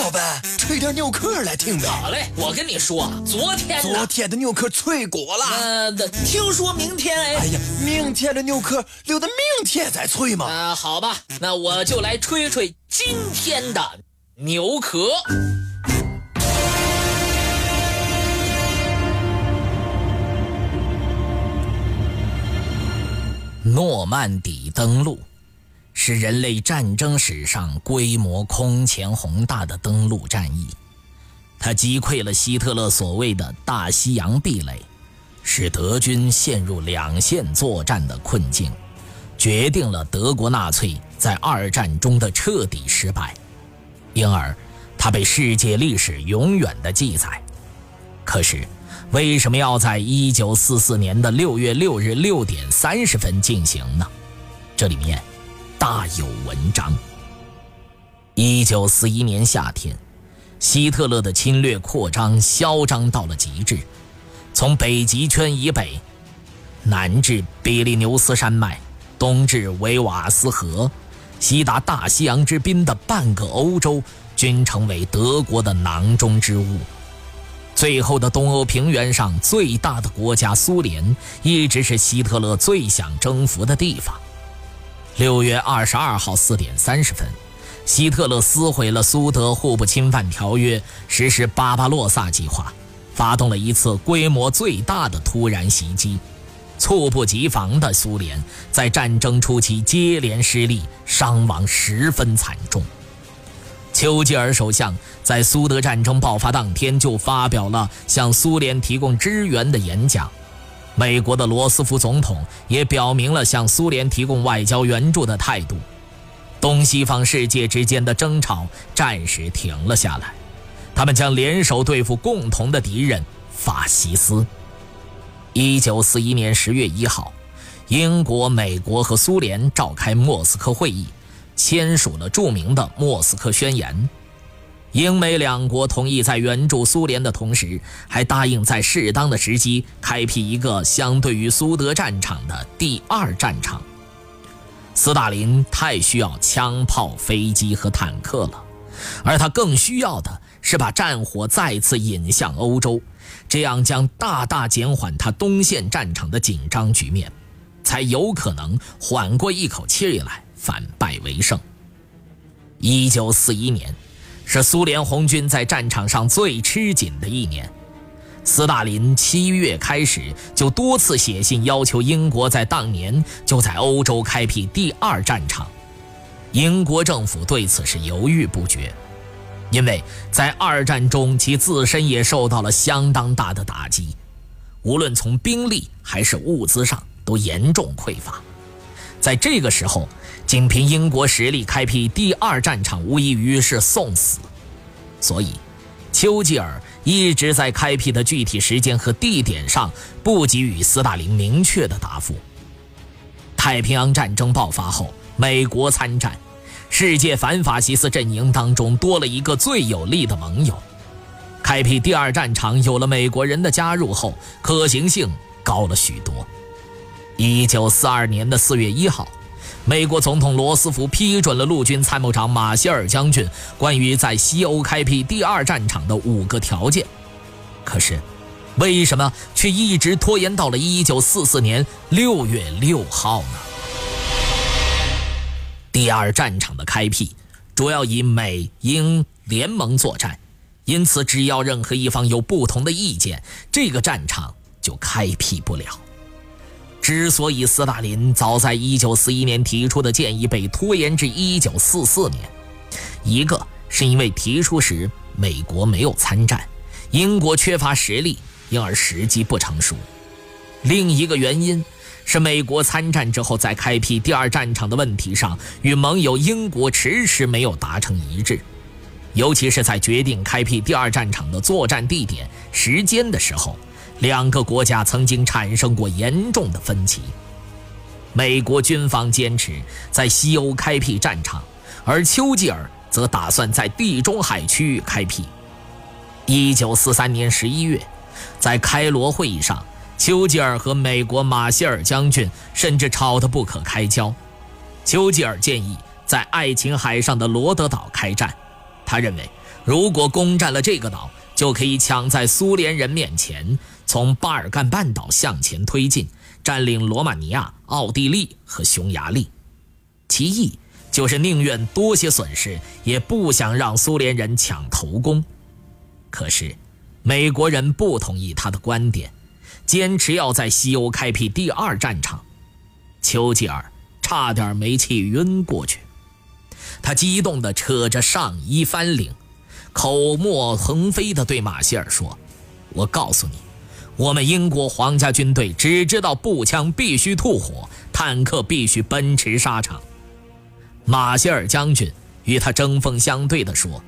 老板，吹点牛壳来听呗。好嘞，我跟你说，昨天昨天的牛壳脆过了。呃，听说明天哎。哎呀，明天的牛壳留到明天再吹嘛。啊，好吧，那我就来吹吹今天的牛壳。诺曼底登陆是人类战争史上规模空前宏大的登陆战役，它击溃了希特勒所谓的大西洋壁垒，使德军陷入两线作战的困境，决定了德国纳粹在二战中的彻底失败，因而它被世界历史永远的记载。可是。为什么要在一九四四年的六月六日六点三十分进行呢？这里面大有文章。一九四一年夏天，希特勒的侵略扩张嚣张到了极致，从北极圈以北，南至比利牛斯山脉，东至维瓦斯河，西达大西洋之滨的半个欧洲，均成为德国的囊中之物。最后的东欧平原上最大的国家苏联，一直是希特勒最想征服的地方。六月二十二号四点三十分，希特勒撕毁了苏德互不侵犯条约，实施巴巴洛萨计划，发动了一次规模最大的突然袭击。猝不及防的苏联在战争初期接连失利，伤亡十分惨重。丘吉尔首相在苏德战争爆发当天就发表了向苏联提供支援的演讲，美国的罗斯福总统也表明了向苏联提供外交援助的态度，东西方世界之间的争吵暂时停了下来，他们将联手对付共同的敌人法西斯。一九四一年十月一号，英国、美国和苏联召开莫斯科会议。签署了著名的《莫斯科宣言》，英美两国同意在援助苏联的同时，还答应在适当的时机开辟一个相对于苏德战场的第二战场。斯大林太需要枪炮、飞机和坦克了，而他更需要的是把战火再次引向欧洲，这样将大大减缓他东线战场的紧张局面，才有可能缓过一口气来。反败为胜。一九四一年，是苏联红军在战场上最吃紧的一年。斯大林七月开始就多次写信要求英国在当年就在欧洲开辟第二战场。英国政府对此是犹豫不决，因为在二战中其自身也受到了相当大的打击，无论从兵力还是物资上都严重匮乏。在这个时候，仅凭英国实力开辟第二战场，无异于是送死。所以，丘吉尔一直在开辟的具体时间和地点上不给予斯大林明确的答复。太平洋战争爆发后，美国参战，世界反法西斯阵营当中多了一个最有力的盟友。开辟第二战场有了美国人的加入后，可行性高了许多。一九四二年的四月一号，美国总统罗斯福批准了陆军参谋长马歇尔将军关于在西欧开辟第二战场的五个条件。可是，为什么却一直拖延到了一九四四年六月六号呢？第二战场的开辟主要以美英联盟作战，因此只要任何一方有不同的意见，这个战场就开辟不了。之所以斯大林早在1941年提出的建议被拖延至1944年，一个是因为提出时美国没有参战，英国缺乏实力，因而时机不成熟；另一个原因是美国参战之后在开辟第二战场的问题上与盟友英国迟迟没有达成一致，尤其是在决定开辟第二战场的作战地点、时间的时候。两个国家曾经产生过严重的分歧。美国军方坚持在西欧开辟战场，而丘吉尔则打算在地中海区域开辟。一九四三年十一月，在开罗会议上，丘吉尔和美国马歇尔将军甚至吵得不可开交。丘吉尔建议在爱琴海上的罗德岛开战。他认为，如果攻占了这个岛，就可以抢在苏联人面前，从巴尔干半岛向前推进，占领罗马尼亚、奥地利和匈牙利。其意就是宁愿多些损失，也不想让苏联人抢头功。可是，美国人不同意他的观点，坚持要在西欧开辟第二战场。丘吉尔差点没气晕过去，他激动地扯着上衣翻领，口沫横飞地对马歇尔说：“我告诉你，我们英国皇家军队只知道步枪必须吐火，坦克必须奔驰沙场。”马歇尔将军与他针锋相对地说：“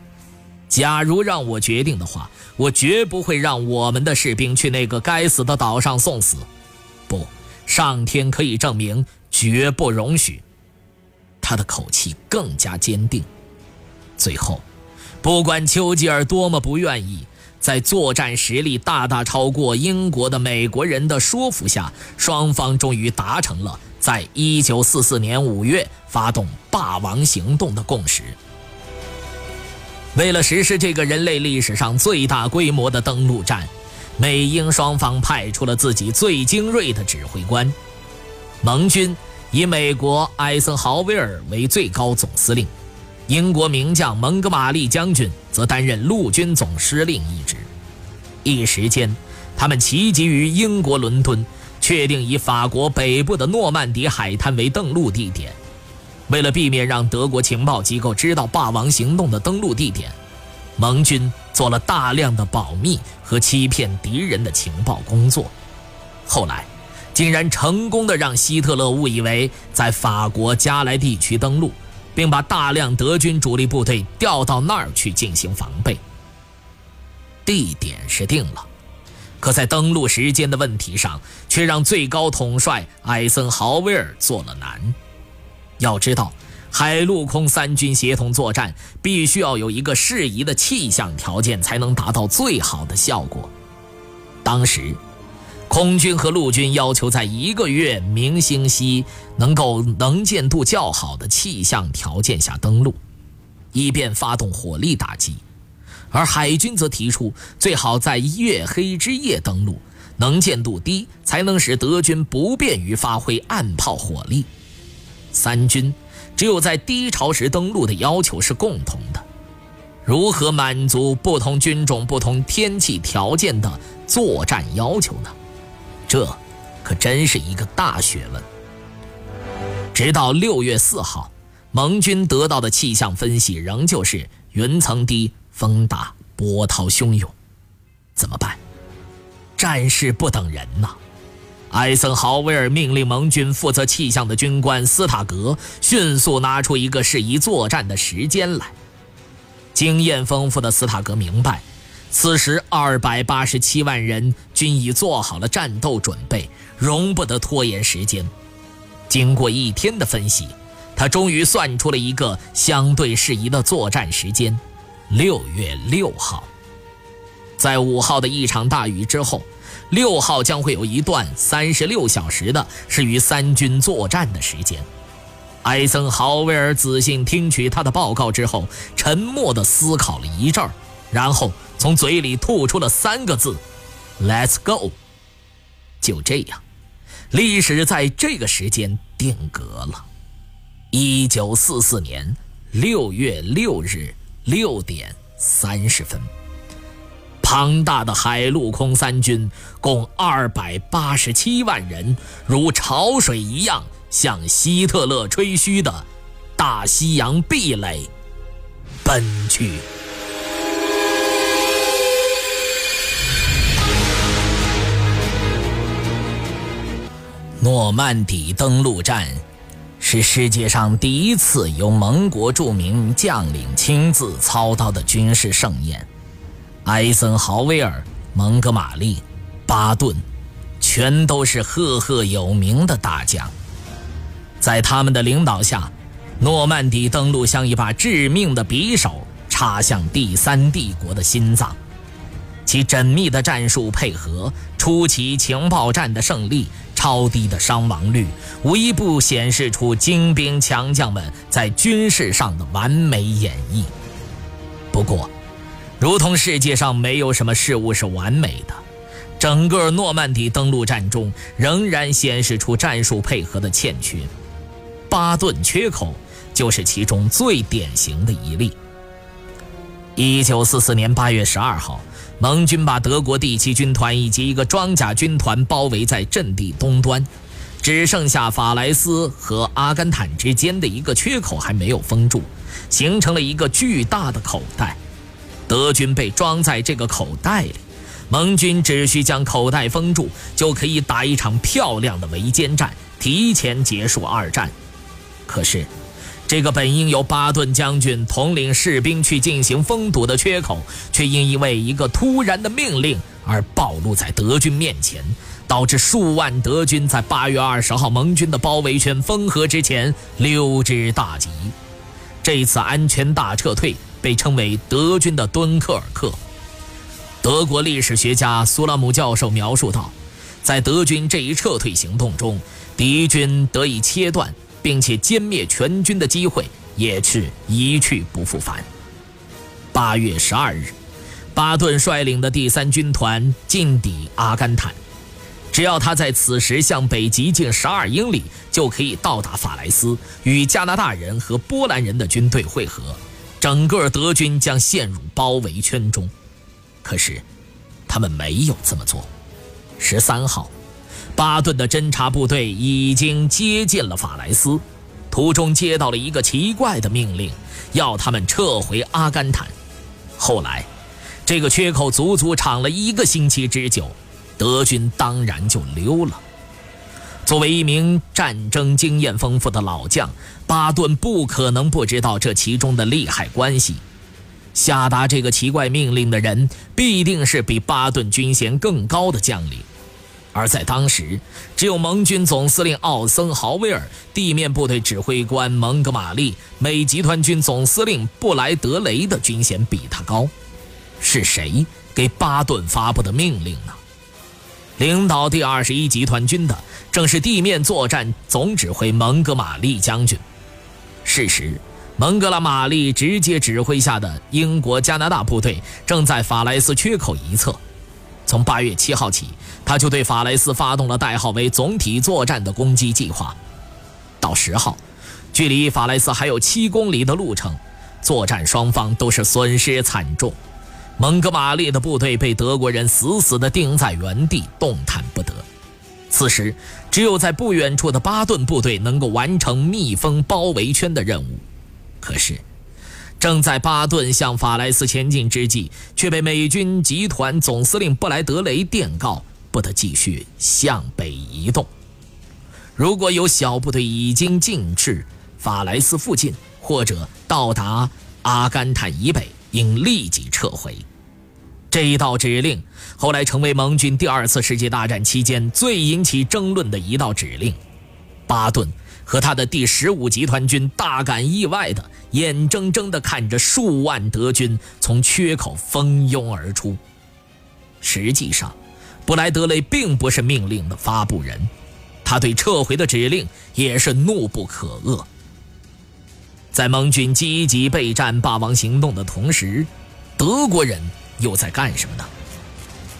假如让我决定的话，我绝不会让我们的士兵去那个该死的岛上送死。不，上天可以证明，绝不容许。”他的口气更加坚定。最后，不管丘吉尔多么不愿意，在作战实力大大超过英国的美国人的说服下，双方终于达成了。在一九四四年五月发动霸王行动的共识。为了实施这个人类历史上最大规模的登陆战，美英双方派出了自己最精锐的指挥官。盟军以美国艾森豪威尔为最高总司令，英国名将蒙哥马利将军则担任陆军总司令一职。一时间，他们齐集于英国伦敦。确定以法国北部的诺曼底海滩为登陆地点。为了避免让德国情报机构知道霸王行动的登陆地点，盟军做了大量的保密和欺骗敌人的情报工作。后来，竟然成功的让希特勒误以为在法国加莱地区登陆，并把大量德军主力部队调到那儿去进行防备。地点是定了。可在登陆时间的问题上，却让最高统帅艾森豪威尔做了难。要知道，海陆空三军协同作战，必须要有一个适宜的气象条件，才能达到最好的效果。当时，空军和陆军要求在一个月明星稀、能够能见度较好的气象条件下登陆，以便发动火力打击。而海军则提出，最好在月黑之夜登陆，能见度低，才能使德军不便于发挥岸炮火力。三军只有在低潮时登陆的要求是共同的，如何满足不同军种、不同天气条件的作战要求呢？这可真是一个大学问。直到六月四号，盟军得到的气象分析仍旧是云层低。风大波涛汹涌，怎么办？战事不等人呐！艾森豪威尔命令盟军负责气象的军官斯塔格迅速拿出一个适宜作战的时间来。经验丰富的斯塔格明白，此时二百八十七万人均已做好了战斗准备，容不得拖延时间。经过一天的分析，他终于算出了一个相对适宜的作战时间。六月六号，在五号的一场大雨之后，六号将会有一段三十六小时的是与三军作战的时间。艾森豪威尔仔细听取他的报告之后，沉默地思考了一阵儿，然后从嘴里吐出了三个字：“Let's go。”就这样，历史在这个时间定格了。一九四四年六月六日。六点三十分，庞大的海陆空三军共二百八十七万人，如潮水一样向希特勒吹嘘的大西洋壁垒奔去。诺曼底登陆战。是世界上第一次由盟国著名将领亲自操刀的军事盛宴，艾森豪威尔、蒙哥马利、巴顿，全都是赫赫有名的大将。在他们的领导下，诺曼底登陆像一把致命的匕首插向第三帝国的心脏，其缜密的战术配合，出奇情报战的胜利。超低的伤亡率，无一不显示出精兵强将们在军事上的完美演绎。不过，如同世界上没有什么事物是完美的，整个诺曼底登陆战中仍然显示出战术配合的欠缺。巴顿缺口就是其中最典型的一例。一九四四年八月十二号，盟军把德国第七军团以及一个装甲军团包围在阵地东端，只剩下法莱斯和阿甘坦之间的一个缺口还没有封住，形成了一个巨大的口袋。德军被装在这个口袋里，盟军只需将口袋封住，就可以打一场漂亮的围歼战，提前结束二战。可是。这个本应由巴顿将军统领士兵去进行封堵的缺口，却因因为一个突然的命令而暴露在德军面前，导致数万德军在八月二十号盟军的包围圈封合之前溜之大吉。这次安全大撤退被称为德军的敦刻尔克。德国历史学家苏拉姆教授描述道，在德军这一撤退行动中，敌军得以切断。并且歼灭全军的机会也是一去不复返。八月十二日，巴顿率领的第三军团进抵阿甘坦，只要他在此时向北急进十二英里，就可以到达法莱斯，与加拿大人和波兰人的军队会合，整个德军将陷入包围圈中。可是，他们没有这么做。十三号。巴顿的侦察部队已经接近了法莱斯，途中接到了一个奇怪的命令，要他们撤回阿甘坦。后来，这个缺口足足敞了一个星期之久，德军当然就溜了。作为一名战争经验丰富的老将，巴顿不可能不知道这其中的利害关系。下达这个奇怪命令的人，必定是比巴顿军衔更高的将领。而在当时，只有盟军总司令奥森豪威尔、地面部队指挥官蒙哥马利、美集团军总司令布莱德雷的军衔比他高。是谁给巴顿发布的命令呢？领导第二十一集团军的正是地面作战总指挥蒙哥马利将军。事实，蒙哥拉马利直接指挥下的英国、加拿大部队正在法莱斯缺口一侧。从八月七号起。他就对法莱斯发动了代号为“总体作战”的攻击计划。到十号，距离法莱斯还有七公里的路程，作战双方都是损失惨重。蒙哥马利的部队被德国人死死地钉在原地，动弹不得。此时，只有在不远处的巴顿部队能够完成密封包围圈的任务。可是，正在巴顿向法莱斯前进之际，却被美军集团总司令布莱德雷电告。不得继续向北移动。如果有小部队已经进至法莱斯附近，或者到达阿甘坦以北，应立即撤回。这一道指令后来成为盟军第二次世界大战期间最引起争论的一道指令。巴顿和他的第十五集团军大感意外的，眼睁睁地看着数万德军从缺口蜂拥而出。实际上，布莱德雷并不是命令的发布人，他对撤回的指令也是怒不可遏。在盟军积极备战霸王行动的同时，德国人又在干什么呢？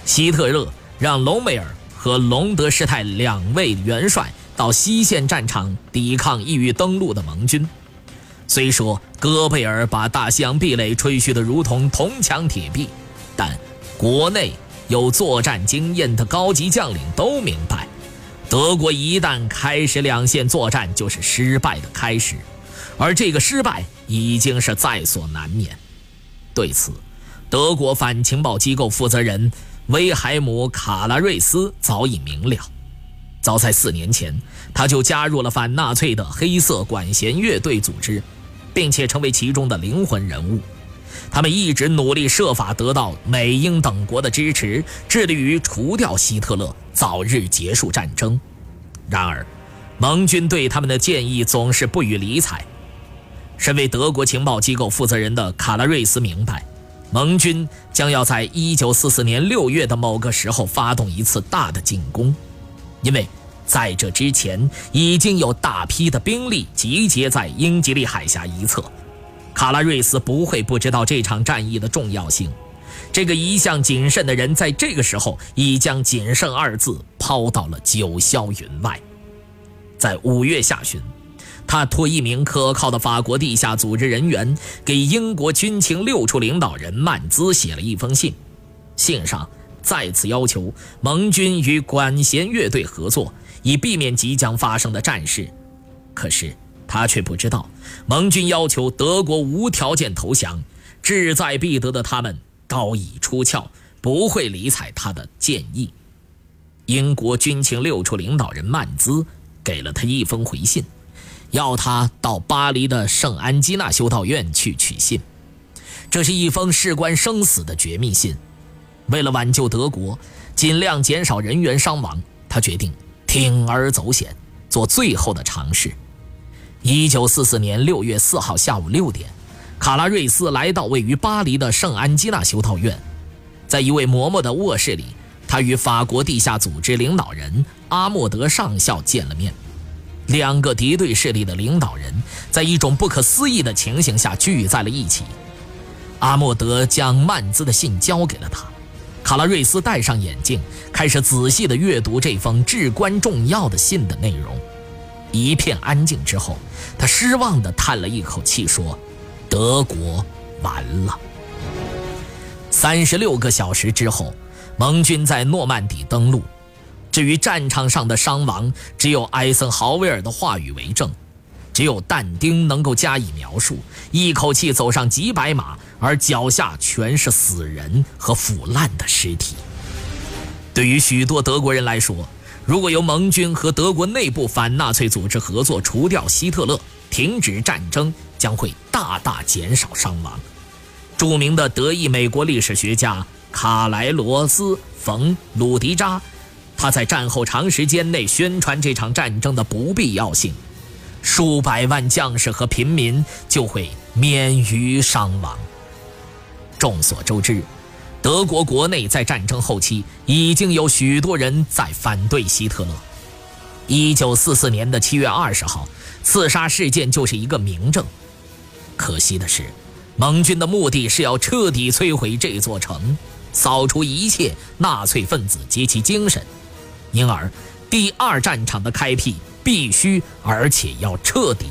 希特勒让隆美尔和隆德施泰两位元帅到西线战场抵抗意欲登陆的盟军。虽说戈贝尔把大西洋壁垒吹嘘得如同铜墙铁壁，但国内。有作战经验的高级将领都明白，德国一旦开始两线作战，就是失败的开始，而这个失败已经是在所难免。对此，德国反情报机构负责人威海姆·卡拉瑞斯早已明了。早在四年前，他就加入了反纳粹的黑色管弦乐队组织，并且成为其中的灵魂人物。他们一直努力设法得到美英等国的支持，致力于除掉希特勒，早日结束战争。然而，盟军对他们的建议总是不予理睬。身为德国情报机构负责人的卡拉瑞斯明白，盟军将要在1944年6月的某个时候发动一次大的进攻，因为在这之前已经有大批的兵力集结在英吉利海峡一侧。卡拉瑞斯不会不知道这场战役的重要性。这个一向谨慎的人，在这个时候已将“谨慎”二字抛到了九霄云外。在五月下旬，他托一名可靠的法国地下组织人员给英国军情六处领导人曼兹写了一封信，信上再次要求盟军与管弦乐队合作，以避免即将发生的战事。可是他却不知道，盟军要求德国无条件投降，志在必得的他们高已出鞘，不会理睬他的建议。英国军情六处领导人曼兹。给了他一封回信，要他到巴黎的圣安基纳修道院去取信。这是一封事关生死的绝密信。为了挽救德国，尽量减少人员伤亡，他决定铤而走险，做最后的尝试。一九四四年六月四号下午六点，卡拉瑞斯来到位于巴黎的圣安基纳修道院，在一位嬷嬷的卧室里。他与法国地下组织领导人阿莫德上校见了面，两个敌对势力的领导人在一种不可思议的情形下聚在了一起。阿莫德将曼兹的信交给了他，卡拉瑞斯戴上眼镜，开始仔细地阅读这封至关重要的信的内容。一片安静之后，他失望地叹了一口气，说：“德国完了。”三十六个小时之后。盟军在诺曼底登陆，至于战场上的伤亡，只有艾森豪威尔的话语为证，只有但丁能够加以描述。一口气走上几百码，而脚下全是死人和腐烂的尸体。对于许多德国人来说，如果由盟军和德国内部反纳粹组织合作除掉希特勒，停止战争，将会大大减少伤亡。著名的德意美国历史学家。卡莱罗斯·冯·鲁迪扎，他在战后长时间内宣传这场战争的不必要性，数百万将士和平民就会免于伤亡。众所周知，德国国内在战争后期已经有许多人在反对希特勒。一九四四年的七月二十号，刺杀事件就是一个明证。可惜的是，盟军的目的是要彻底摧毁这座城。扫除一切纳粹分子及其精神，因而第二战场的开辟必须而且要彻底。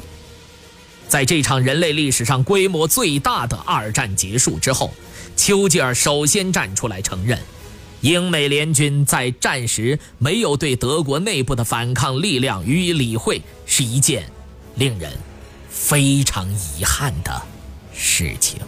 在这场人类历史上规模最大的二战结束之后，丘吉尔首先站出来承认，英美联军在战时没有对德国内部的反抗力量予以理会，是一件令人非常遗憾的事情。